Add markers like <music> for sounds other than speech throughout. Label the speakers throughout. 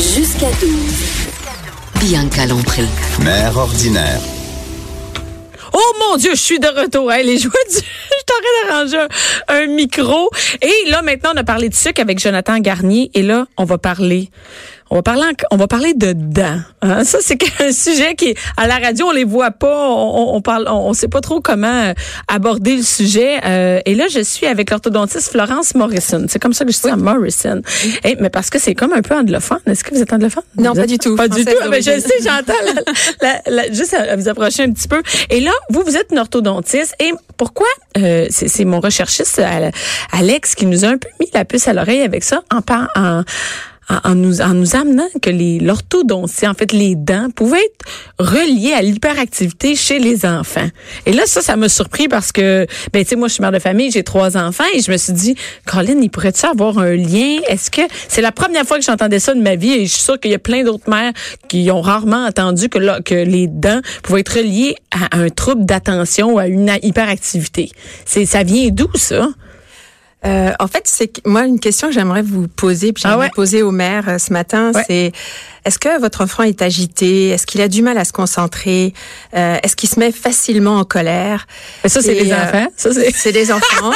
Speaker 1: Jusqu'à 12. Bianca Lompré.
Speaker 2: Mère ordinaire.
Speaker 3: Oh mon Dieu, je suis de retour. Hey, les joies du... <laughs> je t'aurais d'arranger un, un micro. Et là, maintenant, on a parlé de sucre avec Jonathan Garnier. Et là, on va parler on va parler, on va parler de dents. Hein? Ça, c'est <laughs> un sujet qui, à la radio, on les voit pas, on, on parle, on, sait pas trop comment euh, aborder le sujet. Euh, et là, je suis avec l'orthodontiste Florence Morrison. C'est comme ça que je dis à Morrison. Et, mais parce que c'est comme un peu anglophone. Est-ce que vous êtes anglophone?
Speaker 4: Non, pas du tout.
Speaker 3: Pas du tout? Mais je sais, j'entends la, la, juste à vous approcher un petit peu. Et là, vous, vous êtes une orthodontiste. Et pourquoi? Euh, c'est mon recherchiste Alex qui nous a un peu mis la puce à l'oreille avec ça en, en en, nous, en nous amenant que les l'orthodontie, en fait les dents, pouvaient être reliées à l'hyperactivité chez les enfants. Et là, ça, ça m'a surpris parce que, ben tu sais, moi, je suis mère de famille, j'ai trois enfants et je me suis dit, Caroline, il pourrait-tu avoir un lien? Est-ce que c'est la première fois que j'entendais ça de ma vie et je suis sûre qu'il y a plein d'autres mères qui ont rarement entendu que là, que les dents pouvaient être reliées à un trouble d'attention ou à une hyperactivité. C'est ça vient d'où ça?
Speaker 4: Euh, en fait, c'est moi une question que j'aimerais vous poser, puis j'aimerais ah poser au maire euh, ce matin, c'est est-ce que votre enfant est agité? Est-ce qu'il a du mal à se concentrer? Euh, Est-ce qu'il se met facilement en colère?
Speaker 3: Ça, c'est les enfants. Ça,
Speaker 4: c'est des <laughs> enfants.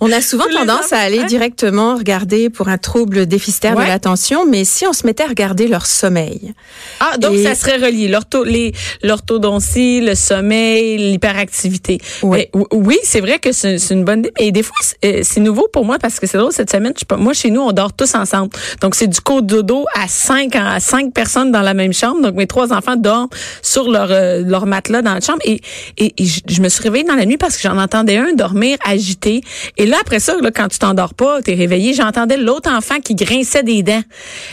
Speaker 4: On a souvent tendance à aller directement regarder pour un trouble déficitaire de l'attention, mais si on se mettait à regarder leur sommeil.
Speaker 3: Ah, donc ça serait relié. L'orthodontie, le sommeil, l'hyperactivité. Oui, oui c'est vrai que c'est une bonne idée, mais des fois, c'est euh, nouveau pour moi parce que c'est drôle, cette semaine, je, moi, chez nous, on dort tous ensemble. Donc, c'est du coup dodo à cinq, à cinq personnes dans la même chambre. Donc, mes trois enfants dorment sur leur, euh, leur matelas dans la chambre. Et, et, je, me suis réveillée dans la nuit parce que j'en entendais un dormir agité. Et là, après ça, là, quand tu t'endors pas, t'es réveillé, j'entendais l'autre enfant qui grinçait des dents.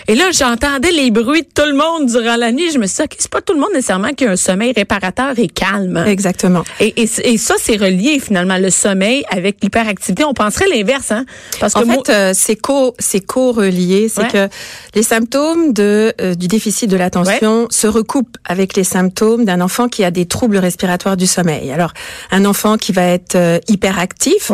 Speaker 3: Et là, j'entendais les bruits de tout le monde durant la nuit. Je me suis dit, c'est pas tout le monde nécessairement qui a un sommeil réparateur et calme.
Speaker 4: Exactement.
Speaker 3: Et, et, ça, c'est relié finalement, le sommeil avec l'hyperactivité. On penserait l'inverse, hein?
Speaker 4: Parce que en fait, euh, c'est co, c'est co-relié. C'est que les symptômes de, euh, du déficit de l'attention se recoupent avec les symptômes d'un enfant qui a des troubles respiratoires du sommeil. Alors, un enfant qui va être euh, hyperactif,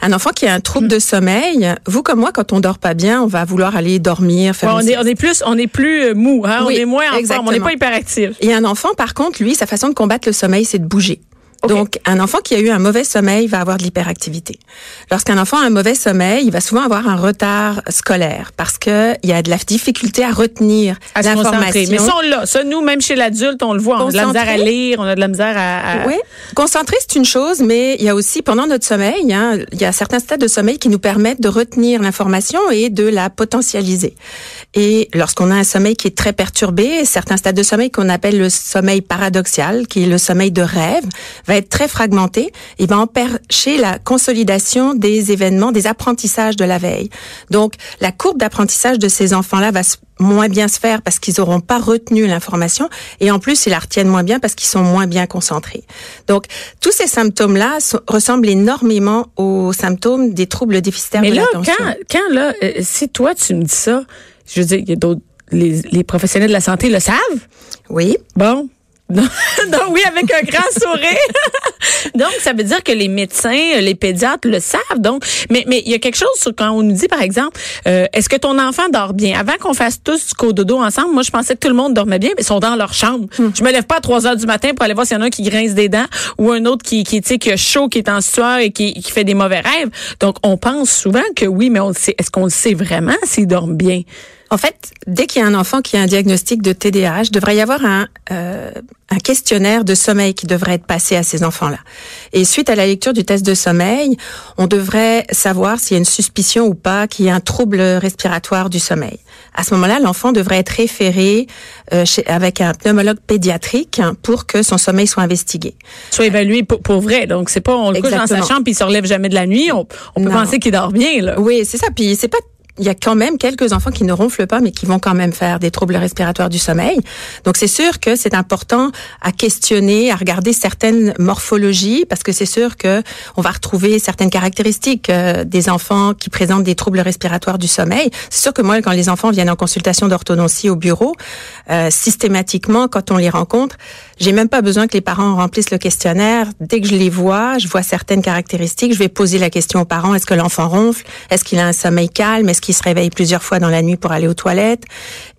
Speaker 4: un enfant qui a un trouble de sommeil, vous comme moi, quand on dort pas bien, on va vouloir aller dormir, faire
Speaker 3: on, est, on est plus, on est plus euh, mou, hein? on est moins en forme, on n'est pas hyperactif.
Speaker 4: Et un enfant, par contre, lui, sa façon de combattre le sommeil, c'est de bouger. Donc, un enfant qui a eu un mauvais sommeil va avoir de l'hyperactivité. Lorsqu'un enfant a un mauvais sommeil, il va souvent avoir un retard scolaire parce que il y a de la difficulté à retenir l'information.
Speaker 3: Mais ça, on l'a. Ça, nous, même chez l'adulte, on le voit. On a de la misère à lire, on a de la misère à...
Speaker 4: Oui. Concentrer, c'est une chose, mais il y a aussi, pendant notre sommeil, hein, il y a certains stades de sommeil qui nous permettent de retenir l'information et de la potentialiser. Et lorsqu'on a un sommeil qui est très perturbé, certains stades de sommeil qu'on appelle le sommeil paradoxal, qui est le sommeil de rêve, va être très fragmenté et va empêcher la consolidation des événements, des apprentissages de la veille. Donc, la courbe d'apprentissage de ces enfants-là va moins bien se faire parce qu'ils n'auront pas retenu l'information et en plus ils la retiennent moins bien parce qu'ils sont moins bien concentrés. Donc tous ces symptômes-là ressemblent énormément aux symptômes des troubles déficitaires
Speaker 3: Mais
Speaker 4: de
Speaker 3: l'attention. Quand, quand là, euh, si toi tu me dis ça, je veux dire, il y a d'autres les, les professionnels de la santé le savent?
Speaker 4: Oui.
Speaker 3: Bon, donc, <laughs> oui, avec un grand sourire. <laughs> donc, ça veut dire que les médecins, les pédiatres le savent. Donc, mais mais il y a quelque chose sur quand on nous dit, par exemple, euh, est-ce que ton enfant dort bien? Avant qu'on fasse tous du cododo ensemble, moi je pensais que tout le monde dormait bien, mais ils sont dans leur chambre. Hmm. Je me lève pas à 3 heures du matin pour aller voir s'il y en a un qui grince des dents ou un autre qui qui qui a chaud, qui est en sueur et qui, qui fait des mauvais rêves. Donc, on pense souvent que oui, mais on sait. Est-ce qu'on le sait vraiment s'ils dorment bien?
Speaker 4: En fait, dès qu'il y a un enfant qui a un diagnostic de TDAH, il devrait y avoir un, euh, un questionnaire de sommeil qui devrait être passé à ces enfants-là. Et suite à la lecture du test de sommeil, on devrait savoir s'il y a une suspicion ou pas qu'il y a un trouble respiratoire du sommeil. À ce moment-là, l'enfant devrait être référé euh, chez, avec un pneumologue pédiatrique pour que son sommeil soit investigué.
Speaker 3: Soit évalué pour, vrai. Donc, c'est pas on le couche dans sa chambre puis il se relève jamais de la nuit. On, on peut penser qu'il dort bien. Là.
Speaker 4: Oui, c'est ça. Puis c'est pas il y a quand même quelques enfants qui ne ronflent pas, mais qui vont quand même faire des troubles respiratoires du sommeil. Donc c'est sûr que c'est important à questionner, à regarder certaines morphologies, parce que c'est sûr que on va retrouver certaines caractéristiques euh, des enfants qui présentent des troubles respiratoires du sommeil. C'est sûr que moi, quand les enfants viennent en consultation d'orthodontie au bureau, euh, systématiquement, quand on les rencontre, j'ai même pas besoin que les parents remplissent le questionnaire. Dès que je les vois, je vois certaines caractéristiques, je vais poser la question aux parents est-ce que l'enfant ronfle? Est-ce qu'il a un sommeil calme? Est-ce qui se réveille plusieurs fois dans la nuit pour aller aux toilettes?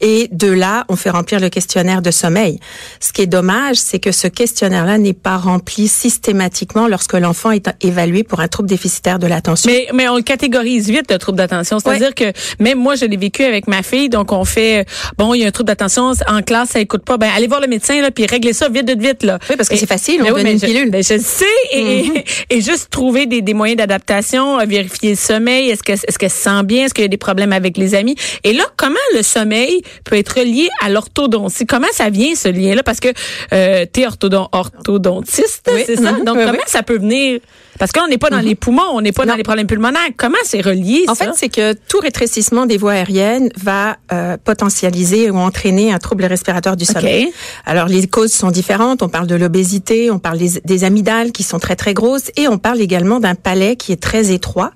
Speaker 4: Et de là, on fait remplir le questionnaire de sommeil. Ce qui est dommage, c'est que ce questionnaire-là n'est pas rempli systématiquement lorsque l'enfant est évalué pour un trouble déficitaire de l'attention.
Speaker 3: Mais, mais on le catégorise vite, le trouble d'attention. C'est-à-dire que même moi, je l'ai vécu avec ma fille. Donc, on fait, bon, il y a un trouble d'attention en classe, ça écoute pas. Ben, allez voir le médecin, là, puis régler ça vite, vite, vite, là.
Speaker 4: Oui, parce que c'est facile, on donne une pilule.
Speaker 3: Ben, je sais. Et, <laughs> et, juste trouver des, des moyens d'adaptation, vérifier le sommeil. Est-ce que, est-ce qu'elle se sent bien? Est-ce qu'il y a des problèmes avec les amis? Et là, comment le sommeil peut être lié à l'orthodontie? Comment ça vient, ce lien-là? Parce que euh, tu es orthodontiste, c'est ça? Mm-hmm. Donc, comment ça peut venir? Parce qu'on n'est pas dans mm-hmm. les poumons, on n'est pas dans les problèmes pulmonaires. Comment c'est relié,
Speaker 4: En fait, c'est que tout rétrécissement des voies aériennes va euh, potentialiser ou entraîner un trouble respiratoire du sommeil. Alors, les causes sont différentes. On parle de l'obésité, on parle des, des, amygdales qui sont très, très grosses et on parle également d'un palais qui est très étroit.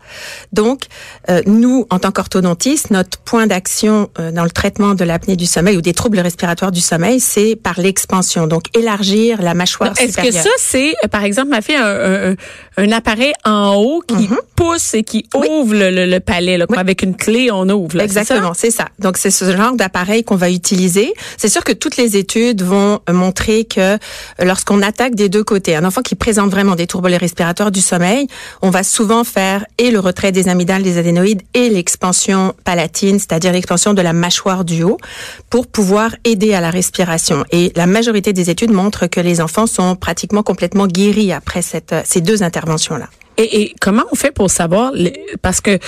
Speaker 4: Donc, euh, nous, en tant qu'orthodontistes, notre point d'action euh, dans le traitement de l'apnée du sommeil ou des troubles respiratoires du sommeil, c'est par l'expansion. Donc, élargir la mâchoire
Speaker 3: supérieure. Est-ce que ça, c'est, euh, par exemple, ma fille, un, un, un appareil en haut qui mhm. pousse et qui ouvre le, le, palais, là, avec une clé, on ouvre. Là,
Speaker 4: Exactement, c'est ça? ça. Donc, c'est ce genre d'appareil qu'on va utiliser. C'est sûr que toutes les études vont montrer que lorsqu'on attaque des deux côtés, un enfant qui présente vraiment des troubles respiratoires du sommeil, on va souvent faire et le retrait des amygdales, des adénoïdes et l'expansion palatine, c'est-à-dire l'expansion de la mâchoire du haut, pour pouvoir aider à la respiration. Et la majorité des études montrent que les enfants sont pratiquement complètement guéris après cette, ces deux
Speaker 3: Et, et, comment on fait pour savoir, parce que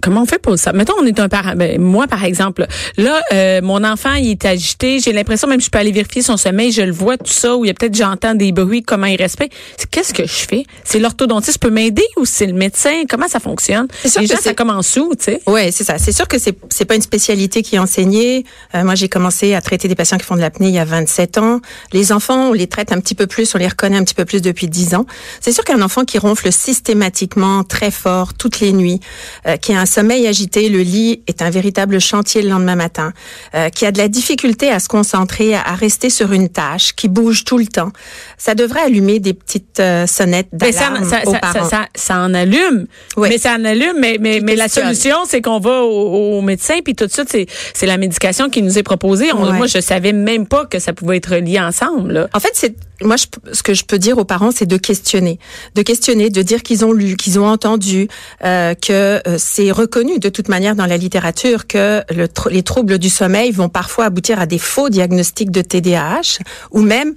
Speaker 3: comment on fait pour ça? Mettons, on est un parent. Ben, moi, par exemple, là, euh, mon enfant, il est agité. J'ai l'impression, même je peux aller vérifier son sommeil, je le vois, tout ça, ou il y a peut-être, j'entends des bruits, comment il respecte. Qu'est-ce que je fais? C'est l'orthodontiste peut m'aider ou c'est le médecin? Comment ça fonctionne? Sûr Déjà, ça commence où, tu sais?
Speaker 4: Oui, c'est ça. C'est sûr que c'est, c'est pas une spécialité qui est enseignée. Euh, moi, j'ai commencé à traiter des patients qui font de l'apnée il y a 27 ans. Les enfants, on les traite un petit peu plus, on les reconnaît un petit peu plus depuis 10 ans. C'est sûr qu'un enfant qui ronfle systématiquement, très fort, toutes les nuits, euh, qui a un sommeil agité, le lit est un véritable chantier le lendemain matin, euh, qui a de la difficulté à se concentrer, à, rester sur une tâche, qui bouge tout le temps, ça devrait allumer des petites euh, sonnettes d'alarme
Speaker 3: ça,
Speaker 4: aux
Speaker 3: parents. Ça, ça, en allume, mais ça en allume, mais, mais, mais la solution, c'est qu'on va au, médecin, puis tout de suite, c'est, c'est la médication qui nous est proposée. Moi, je savais même pas que ça pouvait être lié ensemble. Là.
Speaker 4: En fait, c'est moi, je, ce que je peux dire aux parents, c'est de questionner, de questionner, de dire qu'ils ont lu, qu'ils ont entendu, euh, que euh, c'est reconnu de toute manière dans la littérature que le, les troubles du sommeil vont parfois aboutir à des faux diagnostics de TDAH ou même,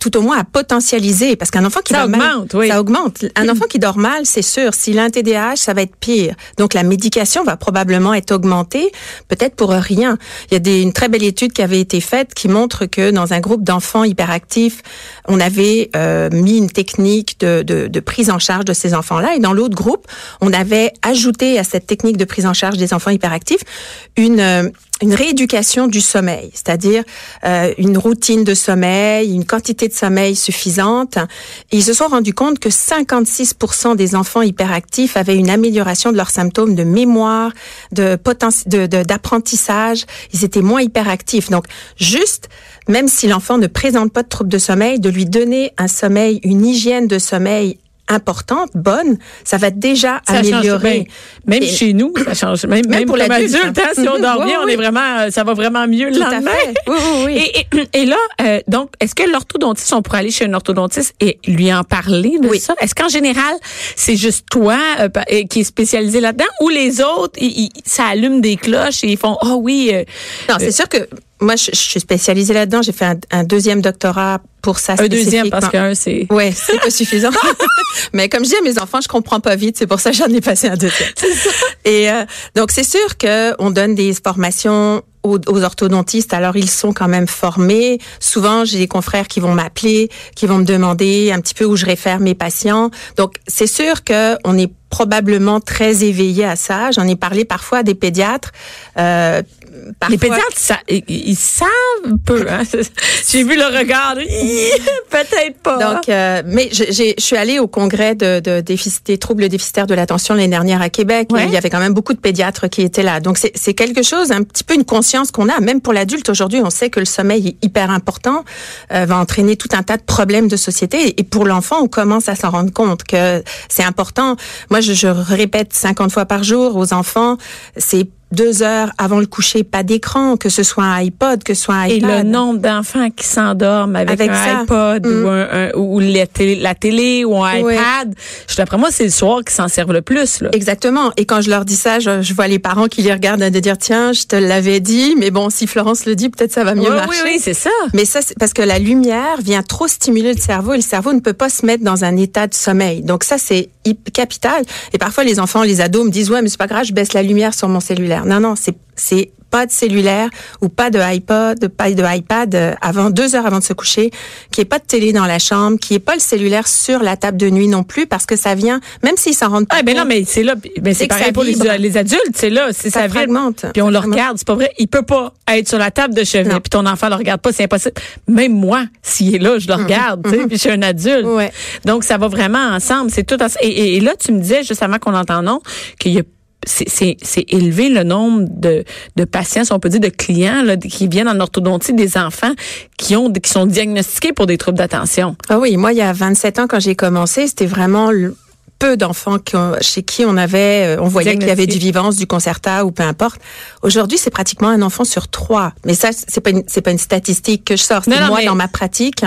Speaker 4: tout au moins, à potentialiser, parce qu'un enfant qui
Speaker 3: ça
Speaker 4: augmente,
Speaker 3: mal, oui.
Speaker 4: ça augmente. Un <clears throat> enfant qui dort mal, c'est sûr. S'il a un TDAH, ça va être pire. Donc la médication va probablement être augmentée, peut-être pour rien. Il y a des, une très belle étude qui avait été faite qui montre que dans un groupe d'enfants hyperactifs on avait euh, mis une technique de, prise en charge de ces enfants-là. Et dans l'autre groupe, on avait ajouté à cette technique de prise en charge des enfants hyperactifs une, euh, une rééducation du sommeil, c'est-à-dire euh, une routine de sommeil, une quantité de sommeil suffisante. Ils se sont rendus compte que 56% des enfants hyperactifs avaient une amélioration de leurs symptômes de mémoire, de d'apprentissage. Ils étaient moins hyperactifs. Donc, juste, même si l'enfant ne présente pas de troubles de sommeil, de lui donner un sommeil, une hygiène de sommeil importante, bonne, ça va déjà améliorer.
Speaker 3: même chez nous, ça change. Même, même, pour l'adulte, hein, si on <laughs> dort bien, on est vraiment, euh, ça va vraiment mieux le lendemain.
Speaker 4: Oui, oui, oui.
Speaker 3: Et, et, là, euh, donc, est-ce que l'orthodontiste, on pourrait aller chez un orthodontiste et lui en parler de ça? Est-ce qu'en général, c'est juste toi euh, qui est spécialisé là-dedans ou les autres, ça allume des cloches et ils font, oh oui.
Speaker 4: non, c'est sûr que moi, je, suis spécialisée là-dedans. J'ai fait un, un, deuxième doctorat pour ça.
Speaker 3: Un deuxième parce qu'un, c'est...
Speaker 4: Ouais, <laughs> c'est pas suffisant. <laughs> Mais comme je dis à mes enfants, je comprends pas vite. C'est pour ça que j'en ai passé un deuxième. Et euh, donc, c'est sûr que on donne des formations aux, aux, orthodontistes. Alors, ils sont quand même formés. Souvent, j'ai des confrères qui vont m'appeler, qui vont me demander un petit peu où je réfère mes patients. Donc, c'est sûr que on est probablement très éveillé à ça. J'en ai parlé parfois à des pédiatres. Euh,
Speaker 3: parfois... Les pédiatres, ça, ils, savent peu. Hein? <laughs> J'ai vu le regard. Peut-être pas.
Speaker 4: Donc, euh, mais je suis allée au congrès de, de des troubles déficitaires de l'attention l'année dernière à Québec. il y avait quand même beaucoup de pédiatres qui étaient là. Donc, c'est quelque chose, un petit peu une conscience qu'on a. Même pour l'adulte aujourd'hui, on sait que le sommeil est hyper important, euh, va entraîner tout un tas de problèmes de société. Et pour l'enfant, on commence à s'en rendre compte que c'est important. Moi, moi, je, je répète 50 fois par jour aux enfants, c'est deux heures avant le coucher, pas d'écran, que ce soit un iPod, que ce soit un iPad.
Speaker 3: Et le nombre d'enfants qui s'endorment avec, un iPod ou, mm. un, ou la, télé, la télé ou un iPad, je d'après moi, c'est le soir qui s'en servent le plus. Là.
Speaker 4: Exactement. Et quand je leur dis ça, je, vois les parents qui les regardent de dire tiens, je te l'avais dit, mais bon, si Florence le dit, peut-être ça va mieux marcher.
Speaker 3: Oui, oui, c'est ça.
Speaker 4: Mais ça, c'est parce que la lumière vient trop stimuler le cerveau et le cerveau ne peut pas se mettre dans un état de sommeil. Donc ça, c'est capital. Et parfois, les enfants, les ados me disent ouais, mais c'est pas grave, je baisse la lumière sur mon cellulaire. Non, non, c'est c'est pas de cellulaire ou pas de iPod, pas de iPad euh, avant deux heures avant de se coucher, qui est pas de télé dans la chambre, qui est pas le cellulaire sur la table de nuit non plus, parce que ça vient, même s'ils s'en rendent pas
Speaker 3: ah, ben non, mais c'est là, mais c'est pareil pour les, adultes, c'est là, c'est ça, fragmente. Puis on le regarde, c'est pas vrai, il peut pas être sur la table de chevet, puis ton enfant le regarde pas, c'est impossible. Même moi, s'il est là, je le mm-hmm. regarde, tu sais, puis je suis un adulte. Ouais. Donc ça va vraiment ensemble, c'est tout. Et, et, là, tu me disais juste avant qu'on entende non qu'il y a c'est élevé le nombre de, de patients, si on peut dire de clients là, qui viennent en orthodontie, des enfants qui ont qui sont diagnostiqués pour des troubles d'attention.
Speaker 4: Ah oui, moi il y a 27 ans quand j'ai commencé, c'était vraiment peu d'enfants chez qui on avait, euh, on voyait qu'il y avait du vivance, du concerta ou peu importe. Aujourd'hui, c'est pratiquement un enfant sur trois. Mais ça, c'est pas c'est pas une statistique que je sors, c'est moi dans ma pratique.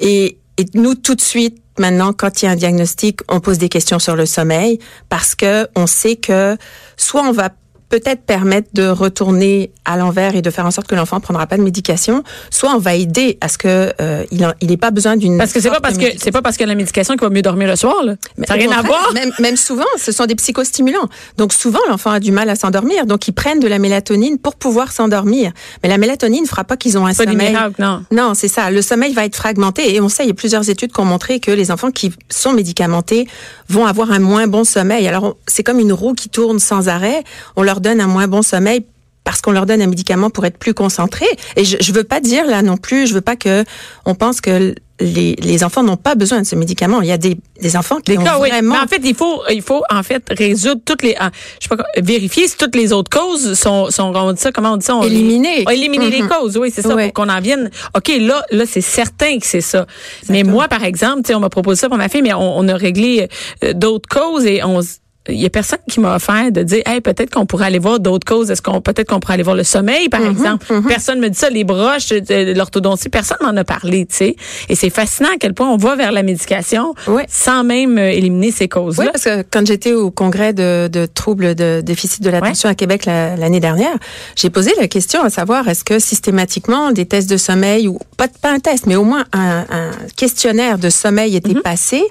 Speaker 4: Et, et nous, tout de suite, maintenant, quand il y a un diagnostic, on pose des questions sur le sommeil parce que on sait que soit on va peut-être permettre de retourner à l'envers et de faire en sorte que l'enfant prendra pas de médication, soit on va aider à ce que euh, il n'ait pas besoin d'une
Speaker 3: parce que c'est pas parce que c'est pas parce que la médication qu'il va mieux dormir le soir là. Mais ça n'a rien à voir.
Speaker 4: Même, même, souvent, ce sont des psychostimulants. Donc souvent l'enfant a du mal à s'endormir, donc ils prennent de la mélatonine pour pouvoir s'endormir. Mais la mélatonine ne fera pas qu'ils ont un sommeil.
Speaker 3: non.
Speaker 4: Non, c'est ça. Le sommeil va être fragmenté et on sait il y a plusieurs études qui ont montré que les enfants qui sont médicamentés vont avoir un moins bon sommeil. Alors c'est comme une roue qui tourne sans arrêt. On leur donne un moins bon sommeil parce qu'on leur donne un médicament pour être plus concentrés. Et je, je veux pas dire là non plus, je veux pas que on pense que les, les enfants n'ont pas besoin de ce médicament. Il y a des, des enfants qui ont vraiment.
Speaker 3: Mais en fait, il faut il faut en fait résoudre toutes les, ah, je sais pas, vérifier si toutes les autres causes sont sont on dit ça comment on dit ça
Speaker 4: éliminer
Speaker 3: éliminer les mhm. causes. Oui, c'est ça pour qu'on en vienne. Ok, là là c'est certain que c'est ça. Mais moi par exemple, on m'a proposé ça pour ma fille, mais on, on a réglé euh, d'autres causes et on il y a personne qui m'a offert de dire hey peut-être qu'on pourrait aller voir d'autres causes. Est-ce qu'on peut-être qu'on pourrait aller voir le sommeil par mhm, exemple? mhm. personne me dit ça. Les broches de l'orthodontie personne m'en a parlé tu sais. Et c'est fascinant à quel point on va vers la médication sans même euh, éliminer ces causes là
Speaker 4: oui parce que quand j'étais au congrès de, de troubles de déficit de l'attention à Québec l'année dernière j'ai posé la question à savoir est-ce que systématiquement des tests de sommeil ou pas pas un test mais au moins un, un questionnaire de sommeil était mhm. passé?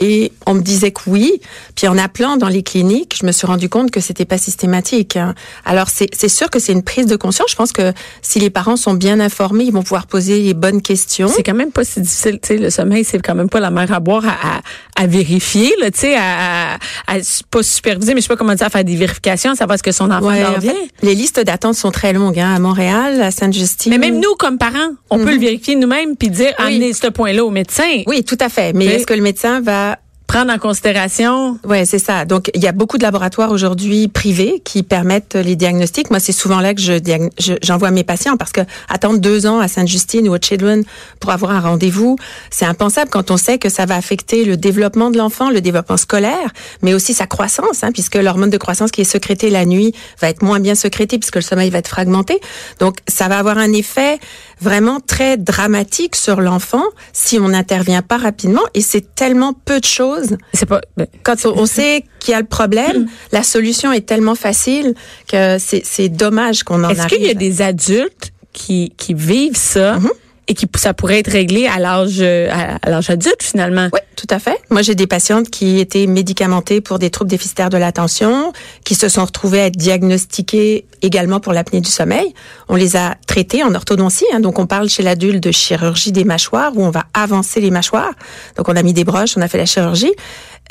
Speaker 4: Et on me disait que oui. Puis en appelant dans les cliniques, je me suis rendu compte que c'était pas systématique. Hein. Alors c'est sûr que c'est une prise de conscience. Je pense que si les parents sont bien informés, ils vont pouvoir poser les bonnes questions.
Speaker 3: C'est quand même pas si difficile. Tu sais, le sommeil, c'est quand même pas la mer à boire à, à, vérifier. Là, tu sais, à, à, pas superviser, mais je sais pas comment dire, à faire des vérifications, savoir ce que son enfant ouais, dort bien.
Speaker 4: les listes d'attente sont très longues hein, à Montréal, à Sainte-Justine.
Speaker 3: Mais même nous, comme parents, on peut le mhm. vérifier nous-mêmes puis dire amener ce point-là au médecin.
Speaker 4: Oui, tout à fait. Mais est-ce que le médecin va
Speaker 3: prendre en considération?
Speaker 4: Ouais, c'est ça. Donc il y a beaucoup de laboratoires aujourd'hui privés qui permettent les diagnostics. Moi, c'est souvent là que je j'envoie mes patients parce que attendre deux ans à Sainte-Justine ou à Children pour avoir un rendez-vous, c'est impensable quand on sait que ça va affecter le développement de l'enfant, le développement scolaire, mais aussi sa croissance, hein, puisque l'hormone de croissance qui est sécrétée la nuit va être moins bien sécrétée puisque le sommeil va être fragmenté. Donc ça va avoir un effet vraiment très dramatique sur l'enfant si on n'intervient pas rapidement et c'est tellement peu de choses.
Speaker 3: C'est pas
Speaker 4: ben, quand on, sait qu'il y a le problème, <clears throat> la solution est tellement facile que c'est dommage qu'on en arrive.
Speaker 3: Est-ce qu'il y a des adultes qui qui vivent ça? Mm-hmm et qui ça pourrait être réglé à l'âge euh, à, l'âge adulte finalement.
Speaker 4: Oui, tout à fait. Moi, j'ai des patientes qui étaient médicamentées pour des troubles déficitaires de l'attention, qui se sont retrouvées à être diagnostiquées également pour l'apnée du sommeil. On les a traitées en orthodontie, hein, donc on parle chez l'adulte de chirurgie des mâchoires où on va avancer les mâchoires. Donc on a mis des broches, on a fait la chirurgie.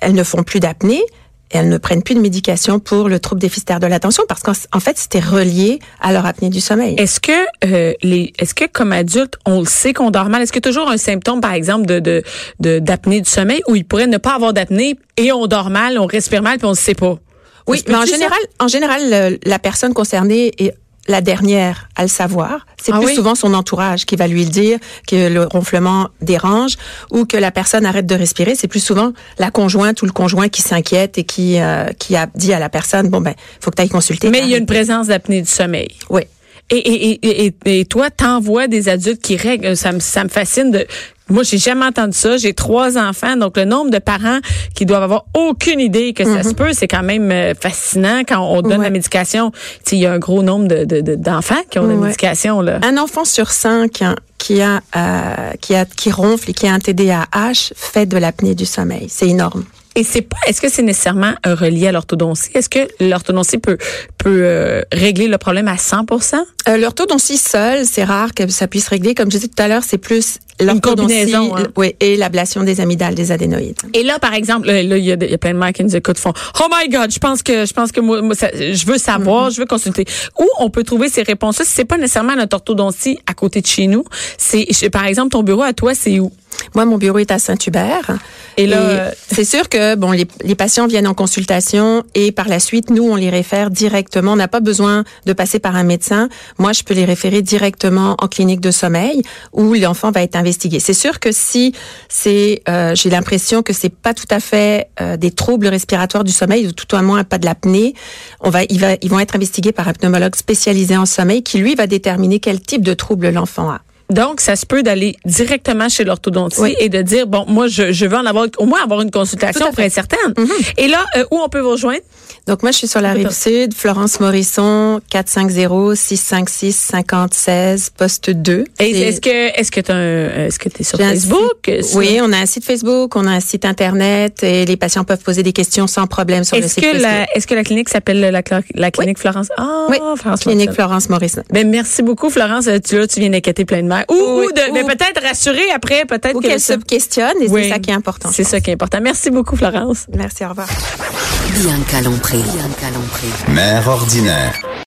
Speaker 4: Elles ne font plus d'apnée elles ne prennent plus de médication pour le trouble déficitaire de l'attention parce qu'en fait c'était relié à leur apnée du sommeil.
Speaker 3: Est-ce que euh, les est-ce que comme adulte on le sait qu'on dort mal? Est-ce qu'il y a toujours un symptôme par exemple de de d'apnée du sommeil où il pourrait ne pas avoir d'apnée et on dort mal, on respire mal puis on ne sait pas?
Speaker 4: Oui, mais en général en général la personne concernée est la dernière à le savoir. C'est
Speaker 3: Ah
Speaker 4: plus
Speaker 3: oui?
Speaker 4: souvent son entourage qui va lui le dire que le ronflement dérange ou que la personne arrête de respirer. C'est plus souvent la conjointe ou le conjoint qui s'inquiète et qui euh, qui a dit à la personne bon ben faut que tu ailles consulter.
Speaker 3: Mais il y a une présence d'apnée du sommeil.
Speaker 4: Oui.
Speaker 3: Et, et, et, et, toi, t'envoies des adultes qui règlent. Ça me, ça me fascine de. Moi, j'ai jamais entendu ça. J'ai trois enfants, donc le nombre de parents qui doivent avoir aucune idée que ça se peut, c'est quand même euh, fascinant quand on donne
Speaker 4: Ouais.
Speaker 3: la médication. Tu sais, il y a un gros nombre de, de- de- d'enfants qui ont la médication là.
Speaker 4: Un enfant sur cinq hein, qui a euh, qui a qui ronfle et qui a un TDAH fait de l'apnée du sommeil. C'est énorme.
Speaker 3: Et c'est pas. Est-ce que c'est nécessairement relié à l'orthodontie? Est-ce que l'orthodontie peut peut euh, régler le problème à 100
Speaker 4: Euh, L'orthodontie seule, c'est rare que ça puisse régler. Comme je disais tout à l'heure, c'est plus l'orthodontie
Speaker 3: combinaison, hein.
Speaker 4: oui, et l'ablation des amygdales, des adénoïdes.
Speaker 3: Et là, par exemple, là, il y, a, y a plein de mères qui nous écoutent font Oh my God, je pense que je pense que moi, moi, ça- je veux savoir, je veux consulter. Où on peut trouver ces réponses-là Si c'est pas nécessairement notre orthodontie à côté de chez nous, c'est par exemple ton bureau à toi, c'est où?
Speaker 4: Moi, mon bureau est à Saint-Hubert.
Speaker 3: Et là, euh,
Speaker 4: c'est sûr que bon, les, les patients viennent en consultation et par la suite, nous, on les réfère directement. On n'a pas besoin de passer par un médecin. Moi, je peux les référer directement en clinique de sommeil où l'enfant va être investigué. C'est sûr que si c'est, euh, j'ai l'impression que c'est pas tout à fait euh, des troubles respiratoires du sommeil ou tout au moins pas de l'apnée, on va, il va, ils vont être investigués par un pneumologue spécialisé en sommeil qui lui va déterminer quel type de trouble l'enfant a.
Speaker 3: donc ça se peut d'aller directement chez l'orthodontie
Speaker 4: Oui.
Speaker 3: et de dire bon, moi je, je veux en avoir au moins avoir une consultation pour être certaine. Et là, euh, où on peut vous rejoindre?
Speaker 4: Donc moi je suis sur la rive sud, Florence Morisson, 450 656 5016 poste 2.
Speaker 3: Et
Speaker 4: C'est-
Speaker 3: Est-ce que est-ce que tu est-ce que tu es sur Facebook?
Speaker 4: site-
Speaker 3: Sur-
Speaker 4: Oui, on a un site Facebook, on a un site internet et les patients peuvent poser des questions sans problème sur le
Speaker 3: Est-ce
Speaker 4: site
Speaker 3: que
Speaker 4: Facebook.
Speaker 3: la est-ce que la clinique s'appelle la, clinique Florence? Ah,
Speaker 4: Oui,
Speaker 3: Florence
Speaker 4: clinique
Speaker 3: Morisson.
Speaker 4: Florence Morisson.
Speaker 3: Ben merci beaucoup Florence, Euh, tu là tu viens d'inquiéter plein de mères. Ou,
Speaker 4: Oui,
Speaker 3: ou de
Speaker 4: ou-
Speaker 3: mais peut-être rassurer après peut-être
Speaker 4: Ou qu'elle se questionne et
Speaker 3: Oui.
Speaker 4: c'est ça qui est important.
Speaker 3: C'est ça qui est important. Merci beaucoup Florence.
Speaker 4: Merci, au revoir.
Speaker 1: Bianca Lompré. Bianca Lompré.
Speaker 2: Mère ordinaire.